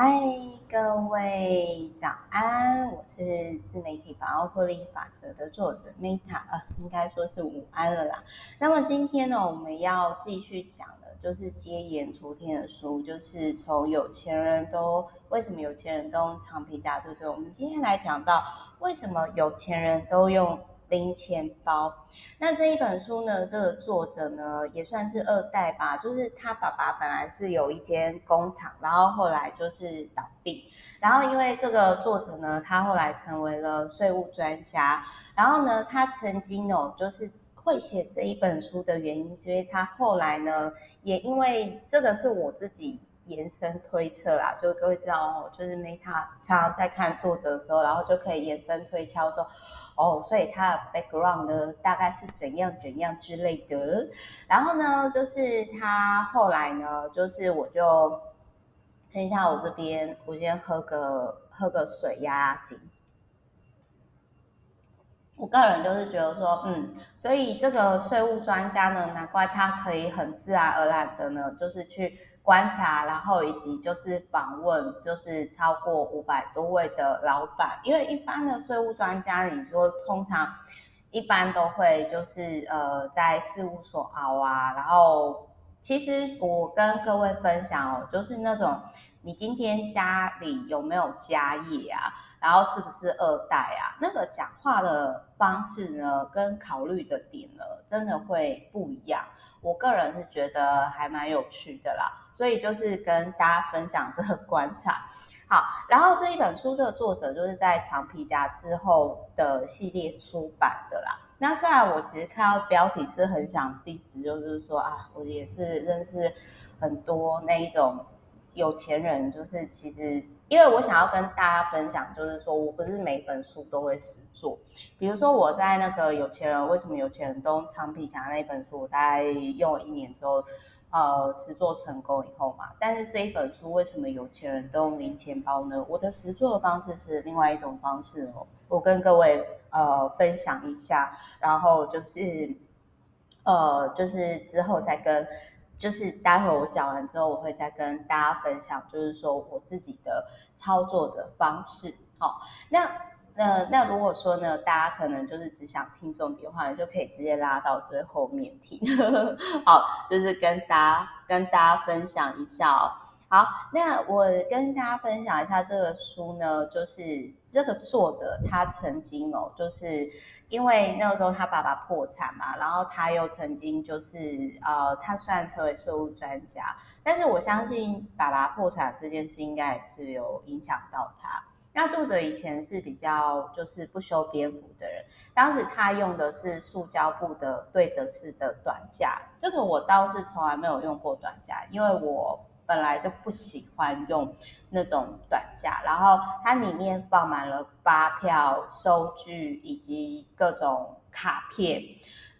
嗨，各位早安！我是自媒体百万获利法则的作者 Meta，呃，应该说是午安了啦。那么今天呢，我们要继续讲的，就是接延昨天的书，就是从有钱人都为什么有钱人都用长皮夹，对不对？我们今天来讲到为什么有钱人都用。零钱包，那这一本书呢，这个作者呢也算是二代吧，就是他爸爸本来是有一间工厂，然后后来就是倒闭，然后因为这个作者呢，他后来成为了税务专家，然后呢，他曾经哦，就是会写这一本书的原因，是因为他后来呢，也因为这个是我自己。延伸推测啦，就各位知道哦，就是 Meta 常常在看作者的时候，然后就可以延伸推敲说，哦，所以他的 background 呢大概是怎样怎样之类的。然后呢，就是他后来呢，就是我就等一下我这边，我先喝个喝个水压压惊。我个人就是觉得说，嗯，所以这个税务专家呢，难怪他可以很自然而然的呢，就是去。观察，然后以及就是访问，就是超过五百多位的老板，因为一般的税务专家，你说通常一般都会就是呃在事务所熬啊，然后其实我跟各位分享哦，就是那种你今天家里有没有家业啊，然后是不是二代啊，那个讲话的方式呢，跟考虑的点呢，真的会不一样。我个人是觉得还蛮有趣的啦，所以就是跟大家分享这个观察。好，然后这一本书这个作者就是在长皮夹之后的系列出版的啦。那虽然我其实看到标题是很想 diss，就是说啊，我也是认识很多那一种有钱人，就是其实。因为我想要跟大家分享，就是说我不是每本书都会实作。比如说我在那个有钱人为什么有钱人都用长皮夹那一本书，我大概用了一年之后，呃，实作成功以后嘛。但是这一本书为什么有钱人都用零钱包呢？我的实作的方式是另外一种方式哦。我跟各位呃分享一下，然后就是呃就是之后再跟。就是待会我讲完之后，我会再跟大家分享，就是说我自己的操作的方式。好，那那那如果说呢，大家可能就是只想听重点的话，你就可以直接拉到最后面听。好，就是跟大家跟大家分享一下哦。好，那我跟大家分享一下这个书呢，就是这个作者他曾经哦，就是。因为那个时候他爸爸破产嘛，然后他又曾经就是呃，他虽然成为税务专家，但是我相信爸爸破产这件事应该也是有影响到他。那作者以前是比较就是不修边幅的人，当时他用的是塑胶布的对折式的短架，这个我倒是从来没有用过短架，因为我。本来就不喜欢用那种短夹，然后它里面放满了发票、收据以及各种卡片，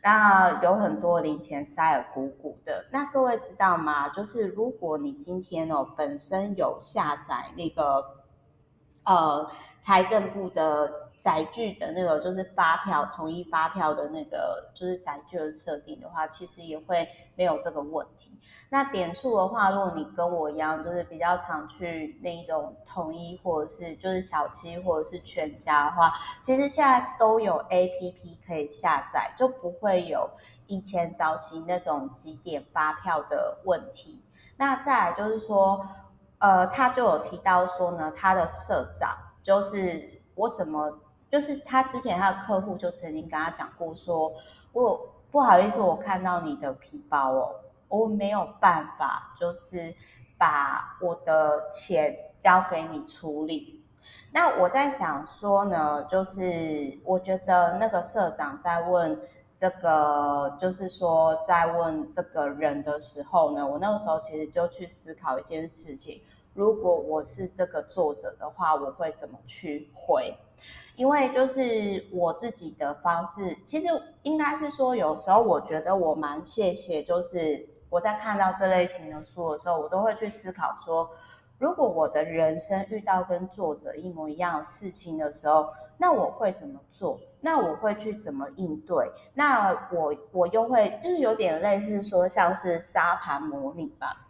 那有很多零钱塞得鼓鼓的。那各位知道吗？就是如果你今天哦本身有下载那个呃财政部的。载具的那个就是发票，统一发票的那个就是载具的设定的话，其实也会没有这个问题。那点数的话，如果你跟我一样，就是比较常去那一种统一或者是就是小七或者是全家的话，其实现在都有 APP 可以下载，就不会有以前早期那种几点发票的问题。那再来就是说，呃，他就有提到说呢，他的社长就是我怎么。就是他之前他的客户就曾经跟他讲过说，我不好意思，我看到你的皮包哦，我没有办法，就是把我的钱交给你处理。那我在想说呢，就是我觉得那个社长在问这个，就是说在问这个人的时候呢，我那个时候其实就去思考一件事情。如果我是这个作者的话，我会怎么去回？因为就是我自己的方式，其实应该是说，有时候我觉得我蛮谢谢，就是我在看到这类型的书的时候，我都会去思考说，如果我的人生遇到跟作者一模一样的事情的时候，那我会怎么做？那我会去怎么应对？那我我又会就是有点类似说像是沙盘模拟吧。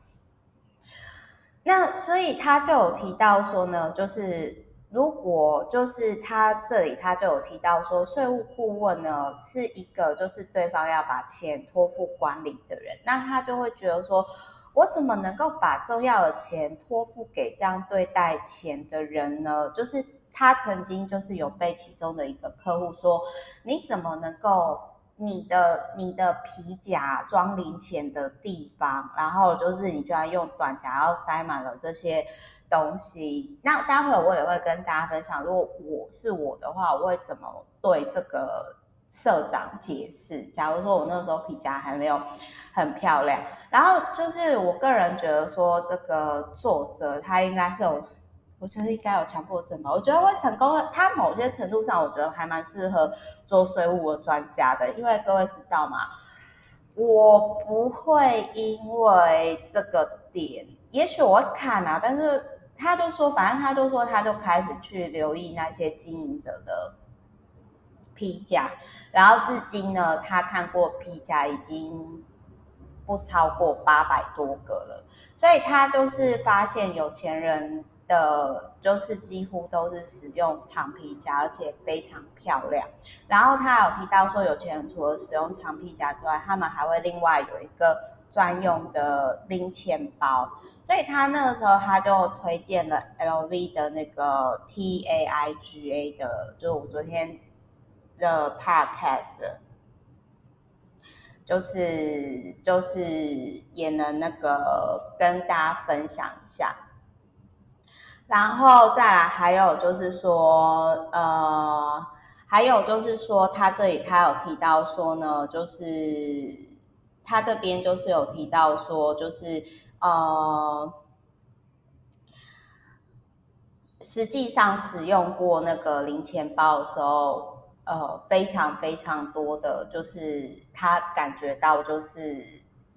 那所以他就有提到说呢，就是如果就是他这里他就有提到说，税务顾问呢是一个就是对方要把钱托付管理的人，那他就会觉得说，我怎么能够把重要的钱托付给这样对待钱的人呢？就是他曾经就是有被其中的一个客户说，你怎么能够？你的你的皮夹装零钱的地方，然后就是你就要用短夹，要塞满了这些东西。那待会我也会跟大家分享，如果我是我的话，我会怎么对这个社长解释？假如说我那时候皮夹还没有很漂亮，然后就是我个人觉得说，这个作者他应该是有。我觉得应该有强迫症吧。我觉得会成功，他某些程度上，我觉得还蛮适合做税务的专家的。因为各位知道吗？我不会因为这个点，也许我会看啊，但是他就说，反正他就说，他就开始去留意那些经营者的批价，然后至今呢，他看过批价已经不超过八百多个了，所以他就是发现有钱人。的，就是几乎都是使用长皮夹，而且非常漂亮。然后他有提到说，有钱人除了使用长皮夹之外，他们还会另外有一个专用的零钱包。所以他那个时候他就推荐了 LV 的那个 TAIGA 的，就我昨天的 Podcast，就是就是也能那个跟大家分享一下。然后再来，还有就是说，呃，还有就是说，他这里他有提到说呢，就是他这边就是有提到说，就是呃，实际上使用过那个零钱包的时候，呃，非常非常多的，就是他感觉到就是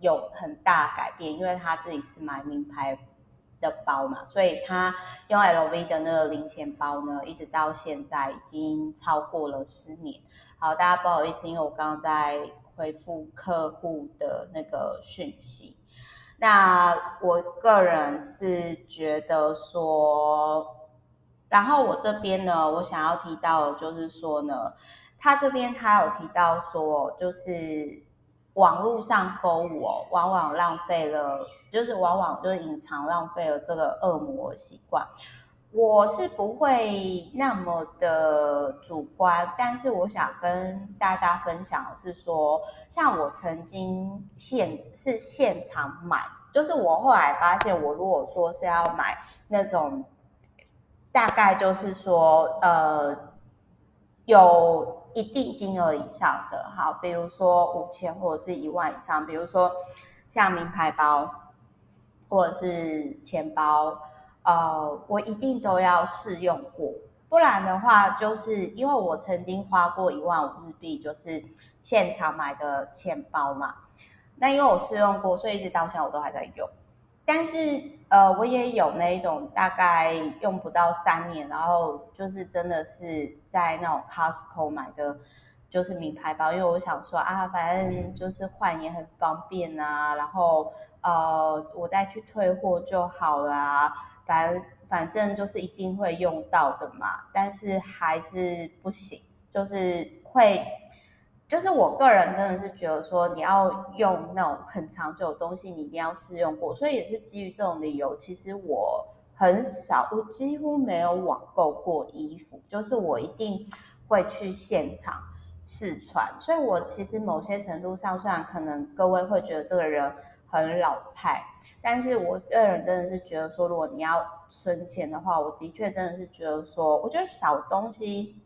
有很大改变，因为他自己是买名牌的包嘛，所以他用 LV 的那个零钱包呢，一直到现在已经超过了十年。好，大家不好意思，因为我刚刚在回复客户的那个讯息。那我个人是觉得说，然后我这边呢，我想要提到的就是说呢，他这边他有提到说，就是。网络上购物哦，往往浪费了，就是往往就是隐藏浪费了这个恶魔习惯。我是不会那么的主观，但是我想跟大家分享的是说，像我曾经现是现场买，就是我后来发现，我如果说是要买那种，大概就是说，呃，有。一定金额以上的，好，比如说五千或者是一万以上，比如说像名牌包或者是钱包，呃，我一定都要试用过，不然的话，就是因为我曾经花过一万五日币，就是现场买的钱包嘛，那因为我试用过，所以一直到现在我都还在用。但是，呃，我也有那一种大概用不到三年，然后就是真的是在那种 Costco 买的，就是名牌包，因为我想说啊，反正就是换也很方便啊，然后呃，我再去退货就好啦，反正反正就是一定会用到的嘛，但是还是不行，就是会。就是我个人真的是觉得说，你要用那种很长久的东西，你一定要试用过。所以也是基于这种理由，其实我很少，我几乎没有网购过衣服。就是我一定会去现场试穿。所以我其实某些程度上，虽然可能各位会觉得这个人很老派，但是我个人真的是觉得说，如果你要存钱的话，我的确真的是觉得说，我觉得小东西。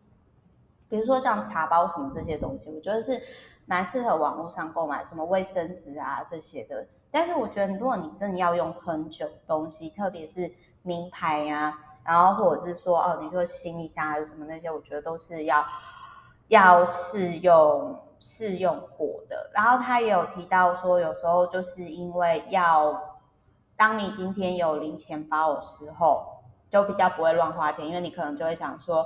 比如说像茶包什么这些东西，我觉得是蛮适合网络上购买，什么卫生纸啊这些的。但是我觉得，如果你真的要用很久东西，特别是名牌呀，然后或者是说哦，你说行李箱还是什么那些，我觉得都是要要试用试用过的。然后他也有提到说，有时候就是因为要，当你今天有零钱包的时候，就比较不会乱花钱，因为你可能就会想说。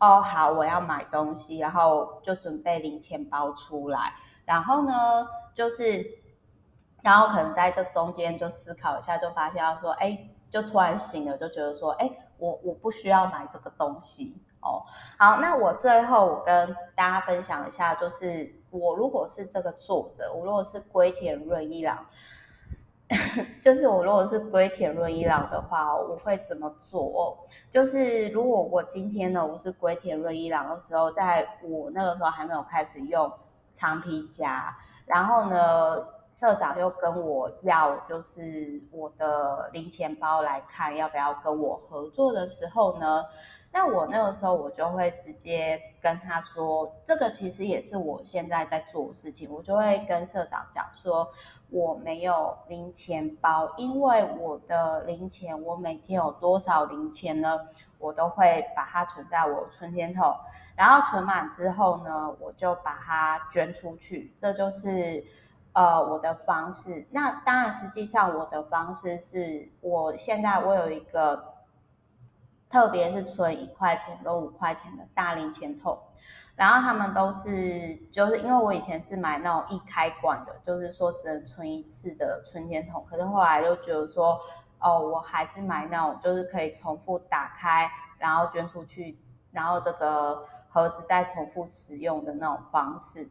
哦，好，我要买东西，然后就准备零钱包出来，然后呢，就是，然后可能在这中间就思考一下，就发现要说，哎，就突然醒了，就觉得说，哎，我我不需要买这个东西哦。好，那我最后我跟大家分享一下，就是我如果是这个作者，我如果是龟田润一郎。就是我如果是龟田润一郎的话，我会怎么做？就是如果我今天呢，我是龟田润一郎的时候，在我那个时候还没有开始用长皮夹，然后呢，社长又跟我要就是我的零钱包来看要不要跟我合作的时候呢，那我那个时候我就会直接跟他说，这个其实也是我现在在做的事情，我就会跟社长讲说。我没有零钱包，因为我的零钱，我每天有多少零钱呢？我都会把它存在我存钱筒，然后存满之后呢，我就把它捐出去。这就是呃我的方式。那当然，实际上我的方式是我现在我有一个，特别是存一块钱跟五块钱的大零钱筒。然后他们都是，就是因为我以前是买那种一开罐的，就是说只能存一次的存钱筒。可是后来又觉得说，哦，我还是买那种就是可以重复打开，然后捐出去，然后这个盒子再重复使用的那种方式。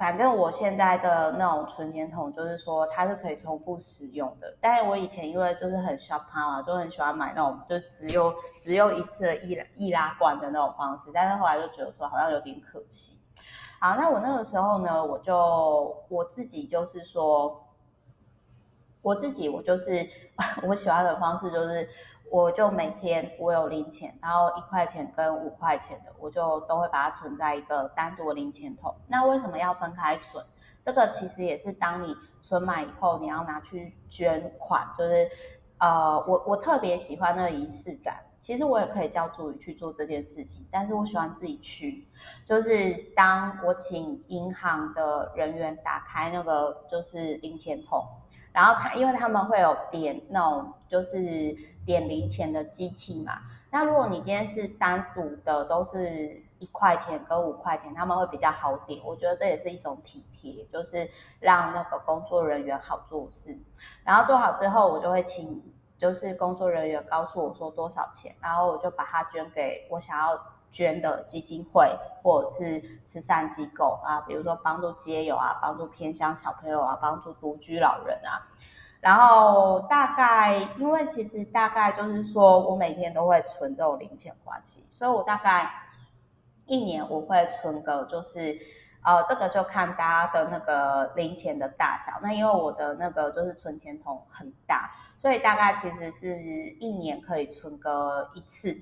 反正我现在的那种存钱筒，就是说它是可以重复使用的。但是我以前因为就是很小胖嘛，就很喜欢买那种就只有只有一次的易易拉罐的那种方式。但是后来就觉得说好像有点可惜。好，那我那个时候呢，我就我自己就是说，我自己我就是 我喜欢的方式就是。我就每天我有零钱，然后一块钱跟五块钱的，我就都会把它存在一个单独的零钱桶。那为什么要分开存？这个其实也是当你存满以后，你要拿去捐款，就是呃，我我特别喜欢那个仪式感。其实我也可以叫助理去做这件事情，但是我喜欢自己去。就是当我请银行的人员打开那个就是零钱桶，然后他因为他们会有点那种就是。点零钱的机器嘛，那如果你今天是单独的，都是一块钱跟五块钱，他们会比较好点。我觉得这也是一种体贴，就是让那个工作人员好做事。然后做好之后，我就会请就是工作人员告诉我说多少钱，然后我就把它捐给我想要捐的基金会或者是慈善机构啊，比如说帮助街友啊，帮助偏乡小朋友啊，帮助独居老人啊。然后大概，因为其实大概就是说我每天都会存这种零钱关系，所以我大概一年我会存个就是，呃，这个就看大家的那个零钱的大小。那因为我的那个就是存钱筒很大，所以大概其实是一年可以存个一次。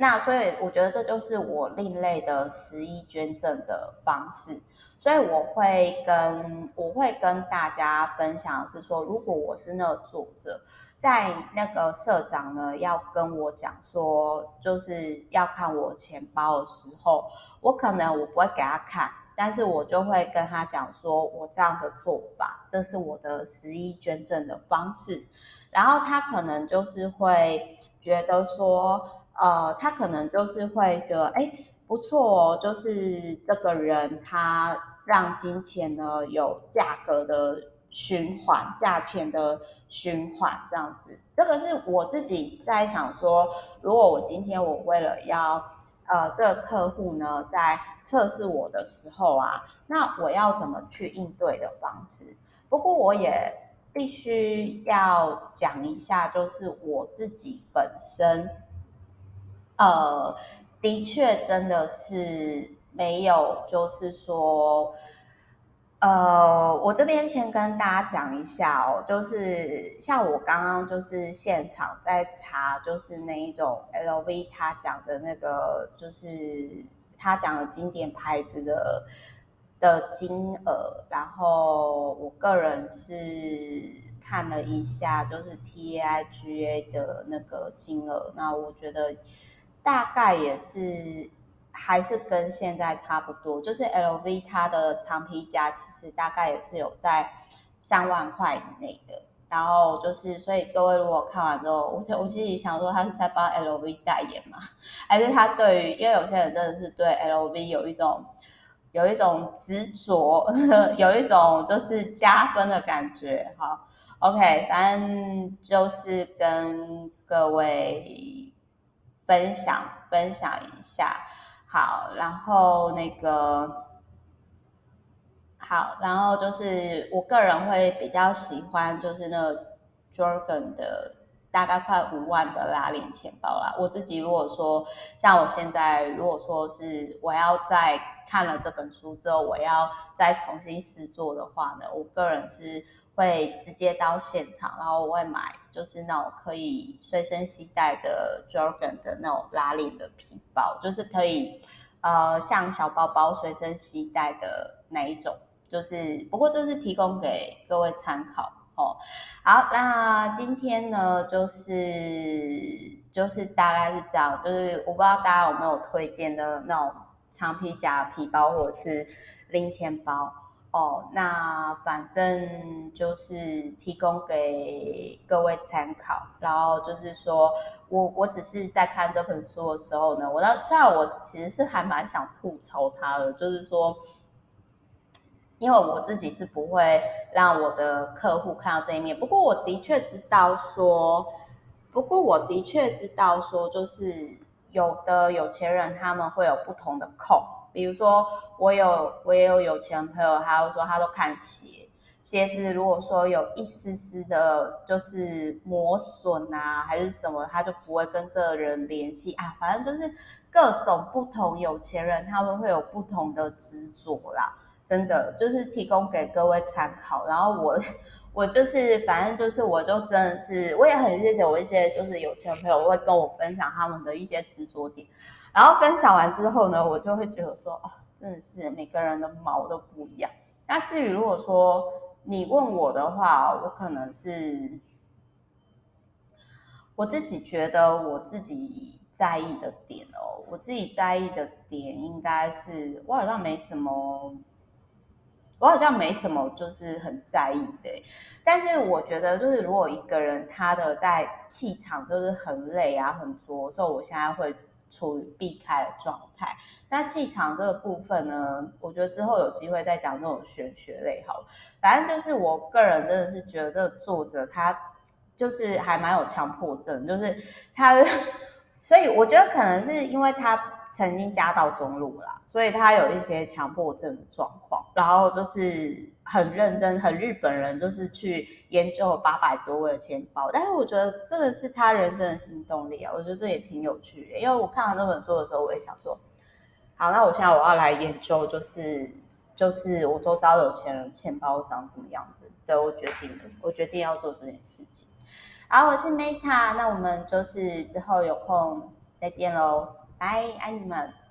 那所以我觉得这就是我另类的十一捐赠的方式，所以我会跟我会跟大家分享的是说，如果我是那个作者，在那个社长呢要跟我讲说，就是要看我钱包的时候，我可能我不会给他看，但是我就会跟他讲说，我这样的做法，这是我的十一捐赠的方式，然后他可能就是会觉得说。呃，他可能就是会觉得，哎，不错哦，就是这个人他让金钱呢有价格的循环，价钱的循环这样子。这个是我自己在想说，如果我今天我为了要呃这个客户呢在测试我的时候啊，那我要怎么去应对的方式？不过我也必须要讲一下，就是我自己本身。呃，的确，真的是没有，就是说，呃，我这边先跟大家讲一下哦，就是像我刚刚就是现场在查，就是那一种 LV 他讲的那个，就是他讲的经典牌子的的金额，然后我个人是看了一下，就是 T I G A 的那个金额，那我觉得。大概也是，还是跟现在差不多，就是 LV 它的长皮夹其实大概也是有在三万块以内的。然后就是，所以各位如果看完之后，我我心里想说，他是在帮 LV 代言嘛？还是他对于，因为有些人真的是对 LV 有一种有一种执着，有一种就是加分的感觉，哈。OK，反正就是跟各位分享分享一下，好，然后那个好，然后就是我个人会比较喜欢就是那个 Jergen 的。大概快五万的拉链钱包啦。我自己如果说像我现在，如果说是我要再看了这本书之后，我要再重新试做的话呢，我个人是会直接到现场，然后我会买就是那种可以随身携带的 Jorgen 的那种拉链的皮包，就是可以呃像小包包随身携带的那一种，就是不过这是提供给各位参考。哦，好，那今天呢，就是就是大概是这样，就是我不知道大家有没有推荐的那种长皮夹皮包或者是零钱包哦，那反正就是提供给各位参考，然后就是说我我只是在看这本书的时候呢，我到虽然我其实是还蛮想吐槽他的，就是说。因为我自己是不会让我的客户看到这一面，不过我的确知道说，不过我的确知道说，就是有的有钱人他们会有不同的控，比如说我有我也有有钱朋友，他就说他都看鞋，鞋子如果说有一丝丝的，就是磨损啊还是什么，他就不会跟这个人联系啊，反正就是各种不同有钱人他们会有不同的执着啦。真的就是提供给各位参考，然后我 我就是反正就是我就真的是我也很谢谢我一些就是有钱朋友会跟我分享他们的一些执着点，然后分享完之后呢，我就会觉得说哦，真的是每个人的毛都不一样。那至于如果说你问我的话，我可能是我自己觉得我自己在意的点哦，我自己在意的点应该是我好像没什么。我好像没什么，就是很在意的。但是我觉得，就是如果一个人他的在气场就是很累啊、很浊，所以我现在会处于避开的状态。那气场这个部分呢，我觉得之后有机会再讲这种玄学类好了。反正就是我个人真的是觉得这个作者他就是还蛮有强迫症，就是他，所以我觉得可能是因为他。曾经家道中落啦，所以他有一些强迫症的状况，然后就是很认真，很日本人，就是去研究八百多个钱包。但是我觉得这个是他人生的新动力啊，我觉得这也挺有趣的。因为我看完这本书的时候，我也想说，好，那我现在我要来研究，就是就是我周遭有钱人钱包长什么样子。对，我决定了，我决定要做这件事情。好，我是 Meta，那我们就是之后有空再见喽。拜，爱你们。